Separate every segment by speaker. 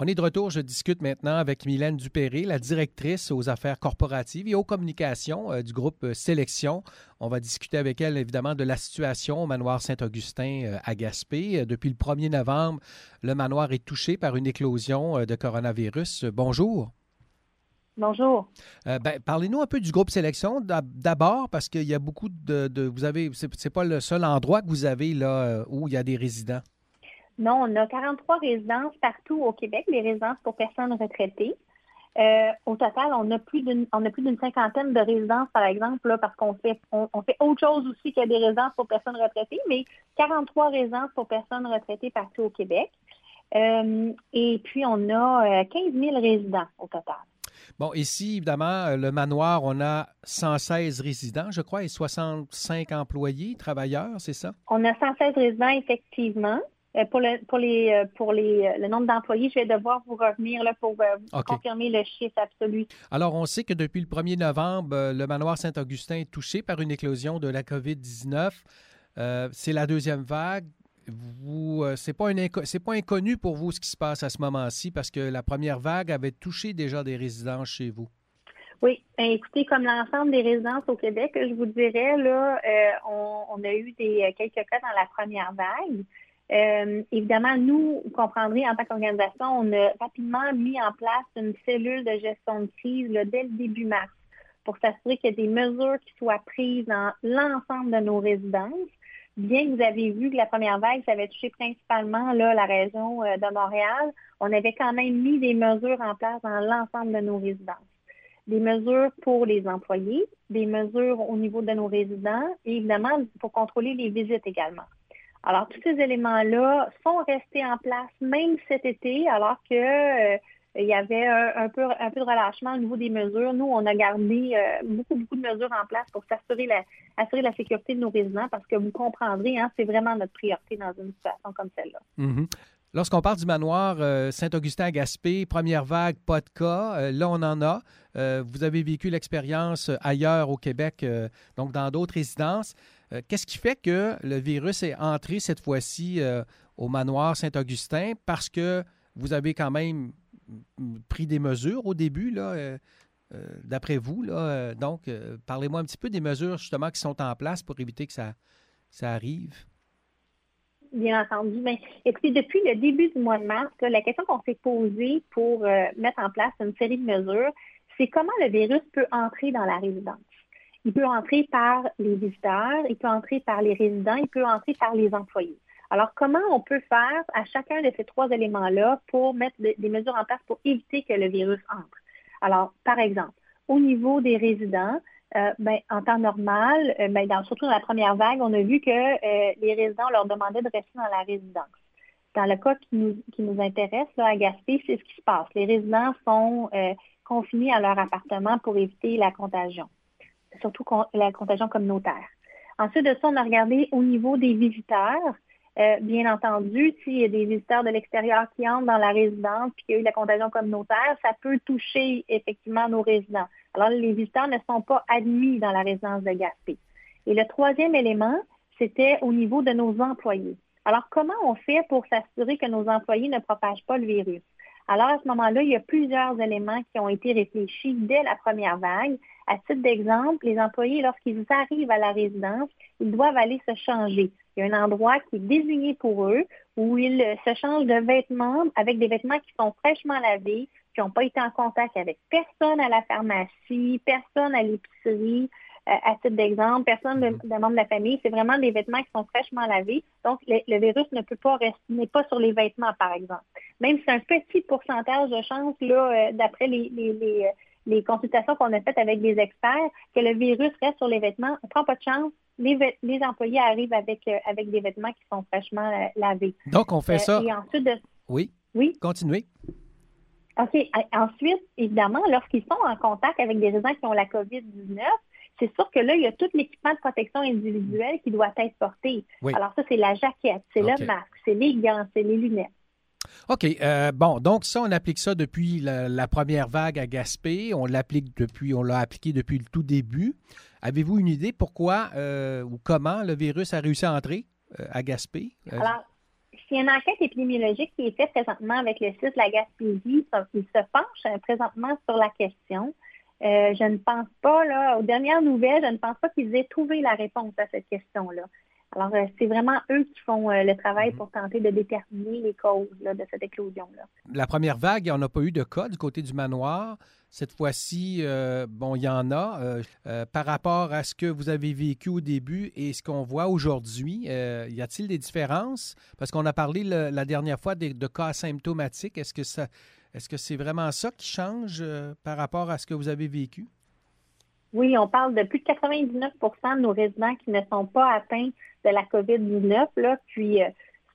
Speaker 1: On est de retour. Je discute maintenant avec Mylène Dupéré, la directrice aux affaires corporatives et aux communications euh, du groupe euh, Sélection. On va discuter avec elle, évidemment, de la situation au manoir Saint-Augustin euh, à Gaspé. Depuis le 1er novembre, le manoir est touché par une éclosion de coronavirus. Bonjour.
Speaker 2: Bonjour.
Speaker 1: Ben, parlez-nous un peu du groupe Sélection d'abord, parce qu'il y a beaucoup de. de vous avez, c'est pas le seul endroit que vous avez là où il y a des résidents.
Speaker 2: Non, on a 43 résidences partout au Québec, des résidences pour personnes retraitées. Euh, au total, on a plus d'une on a plus d'une cinquantaine de résidences, par exemple, là, parce qu'on fait on, fait autre chose aussi qu'il y a des résidences pour personnes retraitées, mais 43 résidences pour personnes retraitées partout au Québec. Euh, et puis, on a 15 euh, 000 résidents au total.
Speaker 1: Bon, ici, évidemment, le manoir, on a 116 résidents, je crois, et 65 employés, travailleurs, c'est ça?
Speaker 2: On a 116 résidents, effectivement. Euh, pour le pour les euh, pour les euh, le nombre d'employés, je vais devoir vous revenir là, pour confirmer le chiffre absolu.
Speaker 1: Alors, on sait que depuis le 1er novembre, le manoir Saint-Augustin est touché par une éclosion de la COVID-19. c'est la deuxième vague. Vous, c'est pas c'est pas inconnu pour vous ce qui se passe à ce moment-ci parce que la première vague avait touché déjà des résidences chez vous.
Speaker 2: Oui, ben, écoutez, comme l'ensemble des résidences au Québec, je vous dirais là, on, a eu des quelques cas dans la première vague. Euh, évidemment, nous, vous comprendrez, en tant qu'organisation, on a rapidement mis en place une cellule de gestion de crise dès le début mars pour s'assurer qu'il y a des mesures qui soient prises dans l'ensemble de nos résidences. Bien que vous avez vu que la première vague, ça avait touché principalement là, la région euh, de Montréal, on avait quand même mis des mesures en place dans l'ensemble de nos résidences. Des mesures pour les employés, des mesures au niveau de nos résidents et évidemment pour contrôler les visites également. Alors, tous ces éléments-là sont restés en place même cet été, alors que euh, il y avait un, peu, un peu de relâchement au niveau des mesures. Nous, on a gardé euh, beaucoup, beaucoup de mesures en place pour s'assurer la, assurer la sécurité de nos résidents parce que vous comprendrez, hein, c'est vraiment notre priorité dans une situation comme celle-là.
Speaker 1: Mm-hmm. Lorsqu'on parle du manoir euh, Saint-Augustin Gaspé, première vague, pas de cas. là, on en a. vous avez vécu l'expérience ailleurs au Québec, donc dans d'autres résidences. Euh, qu'est-ce qui fait que le virus est entré cette fois-ci euh, au manoir Saint-Augustin? Parce que vous avez quand même pris des mesures au début, là, euh, d'après vous. Là, donc, parlez-moi un petit peu des mesures justement qui sont en place pour éviter que ça, ça arrive.
Speaker 2: Bien entendu. Bien, écoutez, depuis le début du mois de mars, la question qu'on s'est posée pour mettre en place une série de mesures, c'est comment le virus peut entrer dans la résidence. Il peut entrer par les visiteurs, il peut entrer par les résidents, il peut entrer par les employés. Alors, comment on peut faire à chacun de ces trois éléments-là pour mettre des mesures en place pour éviter que le virus entre? Alors, par exemple, au niveau des résidents, euh, ben, en temps normal, euh, ben, surtout dans la première vague, on a vu que euh, les résidents leur demandaient de rester dans la résidence. Dans le cas qui nous, qui nous intéresse à Gaspé, c'est ce qui se passe. Les résidents sont confinés à leur appartement pour éviter la contagion surtout la contagion communautaire. Ensuite de ça, on a regardé au niveau des visiteurs. Euh, bien entendu, s'il y a des visiteurs de l'extérieur qui entrent dans la résidence et qu'il y a eu la contagion communautaire, ça peut toucher effectivement nos résidents. Alors, les visiteurs ne sont pas admis dans la résidence de Gaspé. Et le troisième élément, c'était au niveau de nos employés. Alors, comment on fait pour s'assurer que nos employés ne propagent pas le virus? Alors, à ce moment-là, il y a plusieurs éléments qui ont été réfléchis dès la première vague. À titre d'exemple, les employés, lorsqu'ils arrivent à la résidence, ils doivent aller se changer. Il y a un endroit qui est désigné pour eux où ils se changent de vêtements avec des vêtements qui sont fraîchement lavés, qui n'ont pas été en contact avec personne à la pharmacie, personne à l'épicerie. Euh, à titre d'exemple, personne de, de membre de la famille, c'est vraiment des vêtements qui sont fraîchement lavés. Donc, le, virus ne peut pas rester, n'est pas sur les vêtements, par exemple. Même si c'est un petit pourcentage de chance, là, euh, d'après les, les, les, consultations qu'on a faites avec des experts, que le virus reste sur les vêtements, on ne prend pas de chance. Les, les employés arrivent avec, euh, avec des vêtements qui sont fraîchement lavés.
Speaker 1: Donc, on fait ça.
Speaker 2: Et ensuite de...
Speaker 1: Oui.
Speaker 2: Oui.
Speaker 1: Continuez.
Speaker 2: OK. Ensuite, évidemment, lorsqu'ils sont en contact avec des résidents qui ont la COVID-19, c'est sûr que là, il y a tout l'équipement de protection individuelle qui doit être porté. Alors ça, c'est la jaquette, c'est le masque, c'est les gants, c'est les lunettes.
Speaker 1: OK. Euh, bon, donc ça, on applique ça depuis la, première vague à Gaspé. On l'applique depuis, on l'a appliqué depuis le tout début. Avez-vous une idée pourquoi euh, ou comment le virus a réussi à entrer euh, à Gaspé?
Speaker 2: Alors, il y a une enquête épidémiologique qui est faite présentement avec le site La Gaspésie. Il se penche présentement sur la question. Euh, je ne pense pas, là, aux dernières nouvelles, je ne pense pas qu'ils aient trouvé la réponse à cette question-là. Alors, euh, c'est vraiment eux qui font le travail mhm. pour tenter de déterminer les causes de cette éclosion-là.
Speaker 1: La première vague, on n'a pas eu de cas du côté du manoir. Cette fois-ci, euh, bon, il y en a. Euh, euh, par rapport à ce que vous avez vécu au début et ce qu'on voit aujourd'hui, y a-t-il des différences? Parce qu'on a parlé la dernière fois de, cas asymptomatiques. Est-ce que ça, est-ce que c'est vraiment ça qui change par rapport à ce que vous avez vécu?
Speaker 2: Oui, on parle de plus de 99% de nos résidents qui ne sont pas atteints de la COVID-19. Là, puis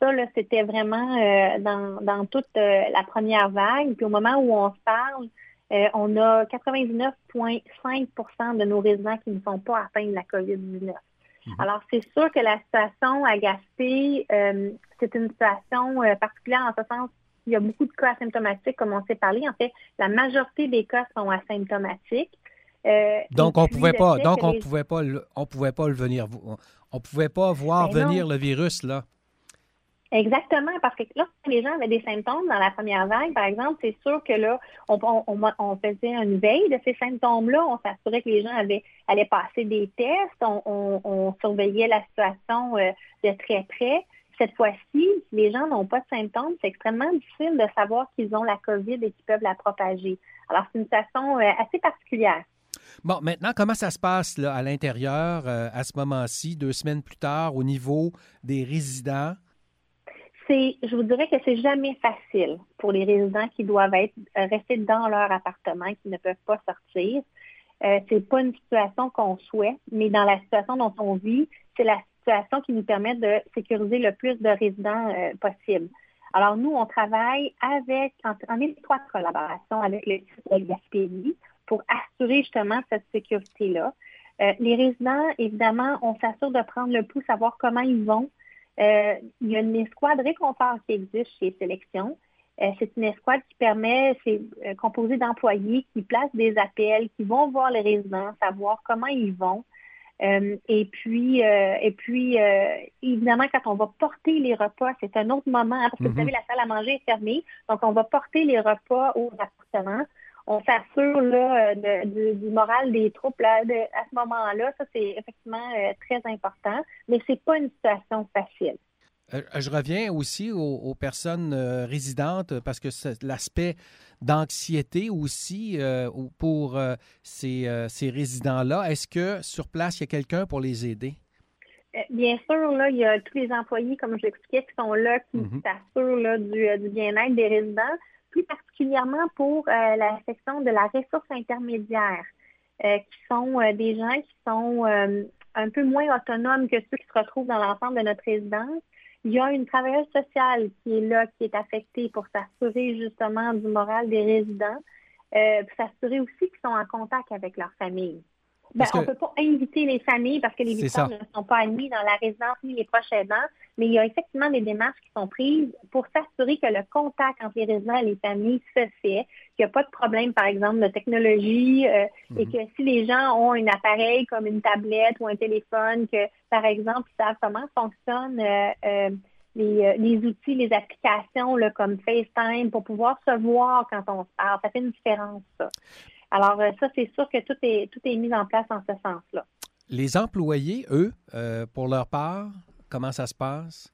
Speaker 2: ça, c'était vraiment dans, dans, toute la première vague. Puis au moment où on se parle, euh, on a 99,5% de nos résidents qui ne sont pas atteints de la COVID-19. Mhm. Alors, c'est sûr que la situation à Gaspé, euh, c'est une situation euh, particulière en ce sens qu'il y a beaucoup de cas asymptomatiques, comme on s'est parlé. En fait, la majorité des cas sont asymptomatiques.
Speaker 1: donc, on pouvait pas, donc on pouvait pas, on pouvait pas le venir, on pouvait pas voir ben venir le virus là.
Speaker 2: Exactement, parce que lorsque les gens avaient des symptômes dans la première vague, par exemple, c'est sûr que là, on, on, faisait une veille de ces symptômes-là, on s'assurait que les gens avaient allaient passer des tests, on, surveillait la situation euh, de très près. Cette fois-ci, les gens n'ont pas de symptômes, c'est extrêmement difficile de savoir qu'ils ont la COVID et qu'ils peuvent la propager. Alors, c'est une situation euh, assez particulière.
Speaker 1: Bon, maintenant, comment ça se passe là, à l'intérieur euh, à ce moment-ci, deux semaines plus tard, au niveau des résidents?
Speaker 2: je vous dirais que c'est jamais facile pour les résidents qui doivent être euh, rester dans leur appartement, qui ne peuvent pas sortir. Euh, c'est pas une situation qu'on souhaite, mais dans la situation dont on vit, c'est la qui nous permet de sécuriser le plus de résidents euh, possible. Alors nous, on travaille avec en, étroite collaboration avec le Gaspésie pour assurer justement cette sécurité-là. Euh, les résidents, évidemment, on s'assure de prendre le pouls, savoir comment ils vont, euh, il y a une escouade réconfort qui existe chez Sélection. C'est une escouade qui permet, c'est euh, composé d'employés qui placent des appels, qui vont voir les résidents, savoir comment ils vont. Et puis, et puis évidemment, quand on va porter les repas, c'est un autre moment, hein, parce que vous mm-hmm. savez, la salle à manger est fermée. Donc, on va porter les repas aux appartements on s'assure là, du moral des troupes là, à ce moment-là. Ça, c'est effectivement euh, très important, mais c'est pas une situation facile.
Speaker 1: Euh, je reviens aussi aux, personnes euh, résidentes parce que l'aspect d'anxiété aussi pour ces, ces résidents-là. Est-ce que sur place, il y a quelqu'un pour les aider?
Speaker 2: Bien sûr, là, il y a tous les employés, comme je l'expliquais, qui sont là, qui mm-hmm. s'assurent du, du bien-être des résidents plus particulièrement pour euh, la section de la ressource intermédiaire, euh, qui sont euh, des gens qui sont un peu moins autonomes que ceux qui se retrouvent dans l'ensemble de notre résidence. Il y a une travailleuse sociale qui est là, qui est affectée pour s'assurer justement du moral des résidents, pour s'assurer aussi qu'ils sont en contact avec leur famille. Ben, on ne peut pas inviter les familles parce que les visiteurs ne sont pas admis dans la résidence ni les proches aidants, mais il y a effectivement des démarches qui sont prises pour s'assurer que le contact entre les résidents et les familles se fait, qu'il n'y a pas de problème, par exemple, de technologie euh, et mhm. que si les gens ont un appareil comme une tablette ou un téléphone, que, par exemple, ils savent comment fonctionnent euh, euh, les, outils, les applications là, comme FaceTime pour pouvoir se voir quand on se parle. Ça fait une différence, ça. Alors, euh, ça, c'est sûr que tout est, tout est mis en place en ce sens-là.
Speaker 1: Les employés, eux, euh, pour leur part, comment ça se passe?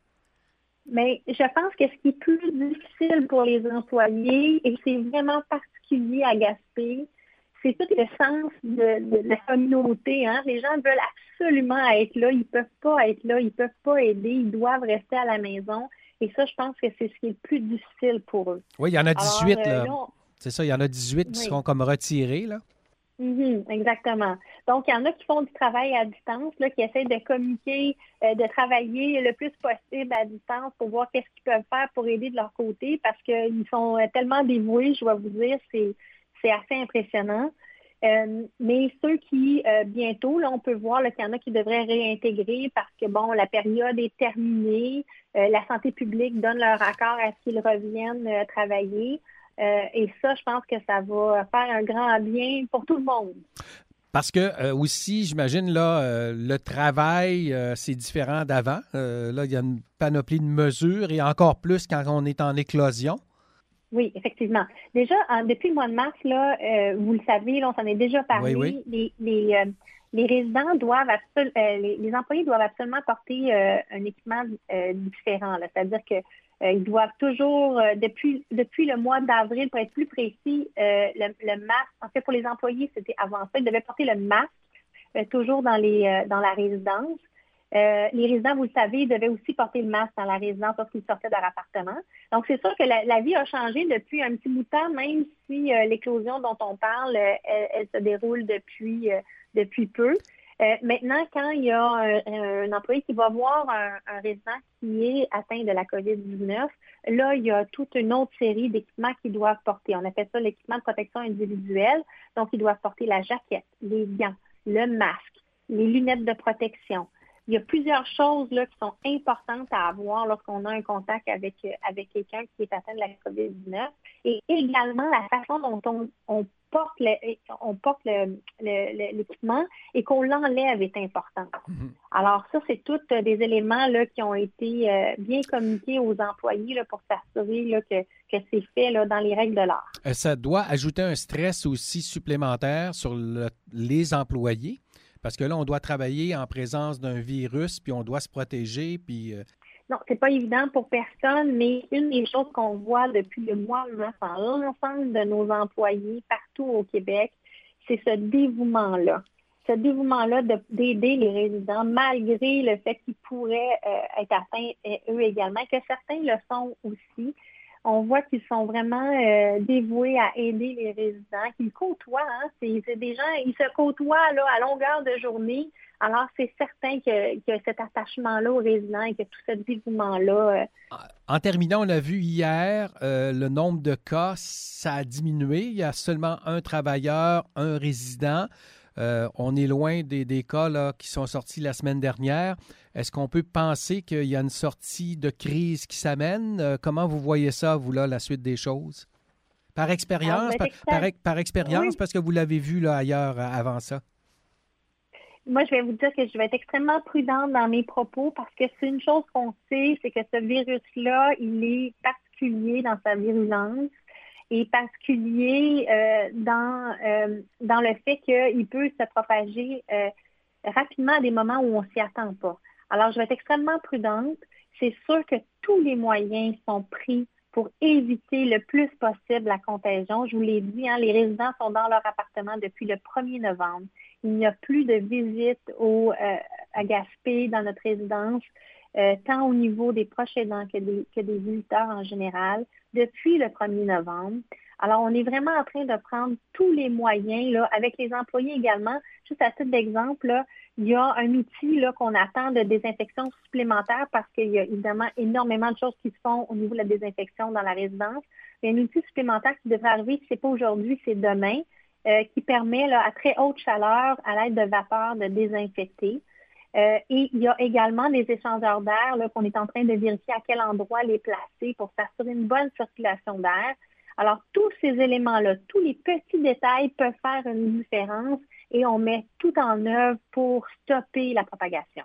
Speaker 2: Mais je pense que ce qui est plus difficile pour les employés, et c'est vraiment particulier à Gaspé, c'est tout le sens de, la communauté. Hein. Les gens veulent absolument être là, ils ne peuvent pas être là, ils ne peuvent pas aider, ils doivent rester à la maison. Et ça, je pense que c'est ce qui est le plus difficile pour eux.
Speaker 1: Oui, il y en a 18 là. C'est ça, il y en a 18 qui seront comme retirés, là.
Speaker 2: Mm-hmm, exactement. Donc, il y en a qui font du travail à distance, là, qui essaient de communiquer, euh, de travailler le plus possible à distance pour voir qu'est-ce qu'ils peuvent faire pour aider de leur côté parce qu'ils sont euh, tellement dévoués, je dois vous dire, c'est, assez impressionnant. Euh, mais ceux qui, bientôt, là, on peut voir qu'il y en a qui devraient réintégrer parce que, bon, la période est terminée, la santé publique donne leur accord à ce qu'ils reviennent travailler. Euh, et ça, je pense que ça va faire un grand bien pour tout le monde.
Speaker 1: Parce que aussi, j'imagine, là, le travail, c'est différent d'avant. là, il y a une panoplie de mesures et encore plus quand on est en éclosion.
Speaker 2: Oui, effectivement. Déjà, depuis le mois de mars, là, euh, vous le savez, là, on s'en est déjà parlé. Les, les, euh, les, résidents doivent euh, les, employés doivent absolument porter un équipement différent. C'est-à-dire que ils doivent toujours, depuis, depuis le mois d'avril, pour être plus précis, le, le, masque, en fait, pour les employés, c'était avant ça, ils devaient porter le masque toujours dans la résidence. Euh, les résidents, vous le savez, devaient aussi porter le masque dans la résidence lorsqu'ils sortaient de leur appartement. Donc, c'est sûr que la, vie a changé depuis un petit bout de temps, même si euh, l'éclosion dont on parle, euh, elle, se déroule depuis peu. Maintenant, quand il y a un, employé qui va voir un, un, résident qui est atteint de la COVID-19, là, il y a toute une autre série d'équipements qu'ils doivent porter. On appelle ça l'équipement de protection individuelle. Donc, ils doivent porter la jaquette, les gants, le masque, les lunettes de protection, il y a plusieurs choses là, qui sont importantes à avoir lorsqu'on a un contact avec, euh, avec quelqu'un qui est atteint de la COVID-19. Et également, la façon dont on, porte on porte l'équipement et qu'on l'enlève est importante. Mm-hmm. Alors, ça, c'est tous euh, des éléments là, qui ont été euh, bien communiqués aux employés là, pour s'assurer que, que c'est fait là, dans les règles de l'art.
Speaker 1: Ça doit ajouter un stress aussi supplémentaire sur les employés parce que là, on doit travailler en présence d'un virus, puis on doit se protéger, puis... Euh,
Speaker 2: non, c'est pas évident pour personne, mais une des choses qu'on voit depuis le mois de mars dans l'ensemble de nos employés partout au Québec, c'est ce dévouement-là. Ce dévouement-là d'aider les résidents malgré le fait qu'ils pourraient euh, être atteints eux également, que certains le sont aussi on voit qu'ils sont vraiment euh, dévoués à aider les résidents, qu'ils côtoient. Hein. C'est, des gens, ils se côtoient là, à longueur de journée. Alors, c'est certain que, cet attachement-là aux résidents et que tout ce dévouement-là.
Speaker 1: Euh, en terminant, on a vu hier euh, le nombre de cas, ça a diminué. Il y a seulement un travailleur, un résident. Euh, on est loin des, cas qui sont sortis la semaine dernière. Est-ce qu'on peut penser qu'il y a une sortie de crise qui s'amène? Euh, comment vous voyez ça, vous, là, la suite des choses? Par expérience, par, expérience, parce que vous l'avez vu là, ailleurs euh, avant ça.
Speaker 2: Moi, je vais vous dire que je vais être extrêmement prudente dans mes propos parce que c'est une chose qu'on sait, c'est que ce virus-là, il est particulier dans sa virulence et particulier euh, dans, euh, dans le fait qu'il peut se propager euh, rapidement à des moments où on ne s'y attend pas. Alors, je vais être extrêmement prudente. C'est sûr que tous les moyens sont pris pour éviter le plus possible la contagion. Je vous l'ai dit, hein, les résidents sont dans leur appartement depuis le 1er novembre. Il n'y a plus de visites au, à Gaspé dans notre résidence. Euh, tant au niveau des proches aidants que des, que des visiteurs en général, depuis le 1er novembre. Alors, on est vraiment en train de prendre tous les moyens, là, avec les employés également. Juste à titre d'exemple, il y a un outil là, qu'on attend de désinfection supplémentaire parce qu'il y a évidemment énormément de choses qui se font au niveau de la désinfection dans la résidence. Il y a un outil supplémentaire qui devrait arriver, si ce n'est pas aujourd'hui, c'est demain, euh, qui permet là, à très haute chaleur, à l'aide de vapeur, de désinfecter. Euh, et il y a également des échangeurs d'air qu'on est en train de vérifier à quel endroit les placer pour s'assurer une bonne circulation d'air. Alors, tous ces éléments-là, tous les petits détails peuvent faire une différence et on met tout en œuvre pour stopper la propagation.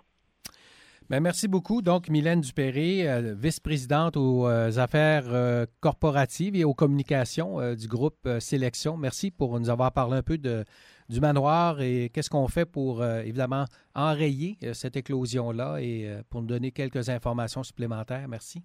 Speaker 1: Bien, merci beaucoup. Donc, Mylène Dupéré, euh, vice-présidente aux euh, affaires corporatives et aux communications du groupe Sélection. Merci pour nous avoir parlé un peu de, du manoir et qu'est-ce qu'on fait pour, euh, évidemment, enrayer euh, cette éclosion-là et euh, pour nous donner quelques informations supplémentaires. Merci.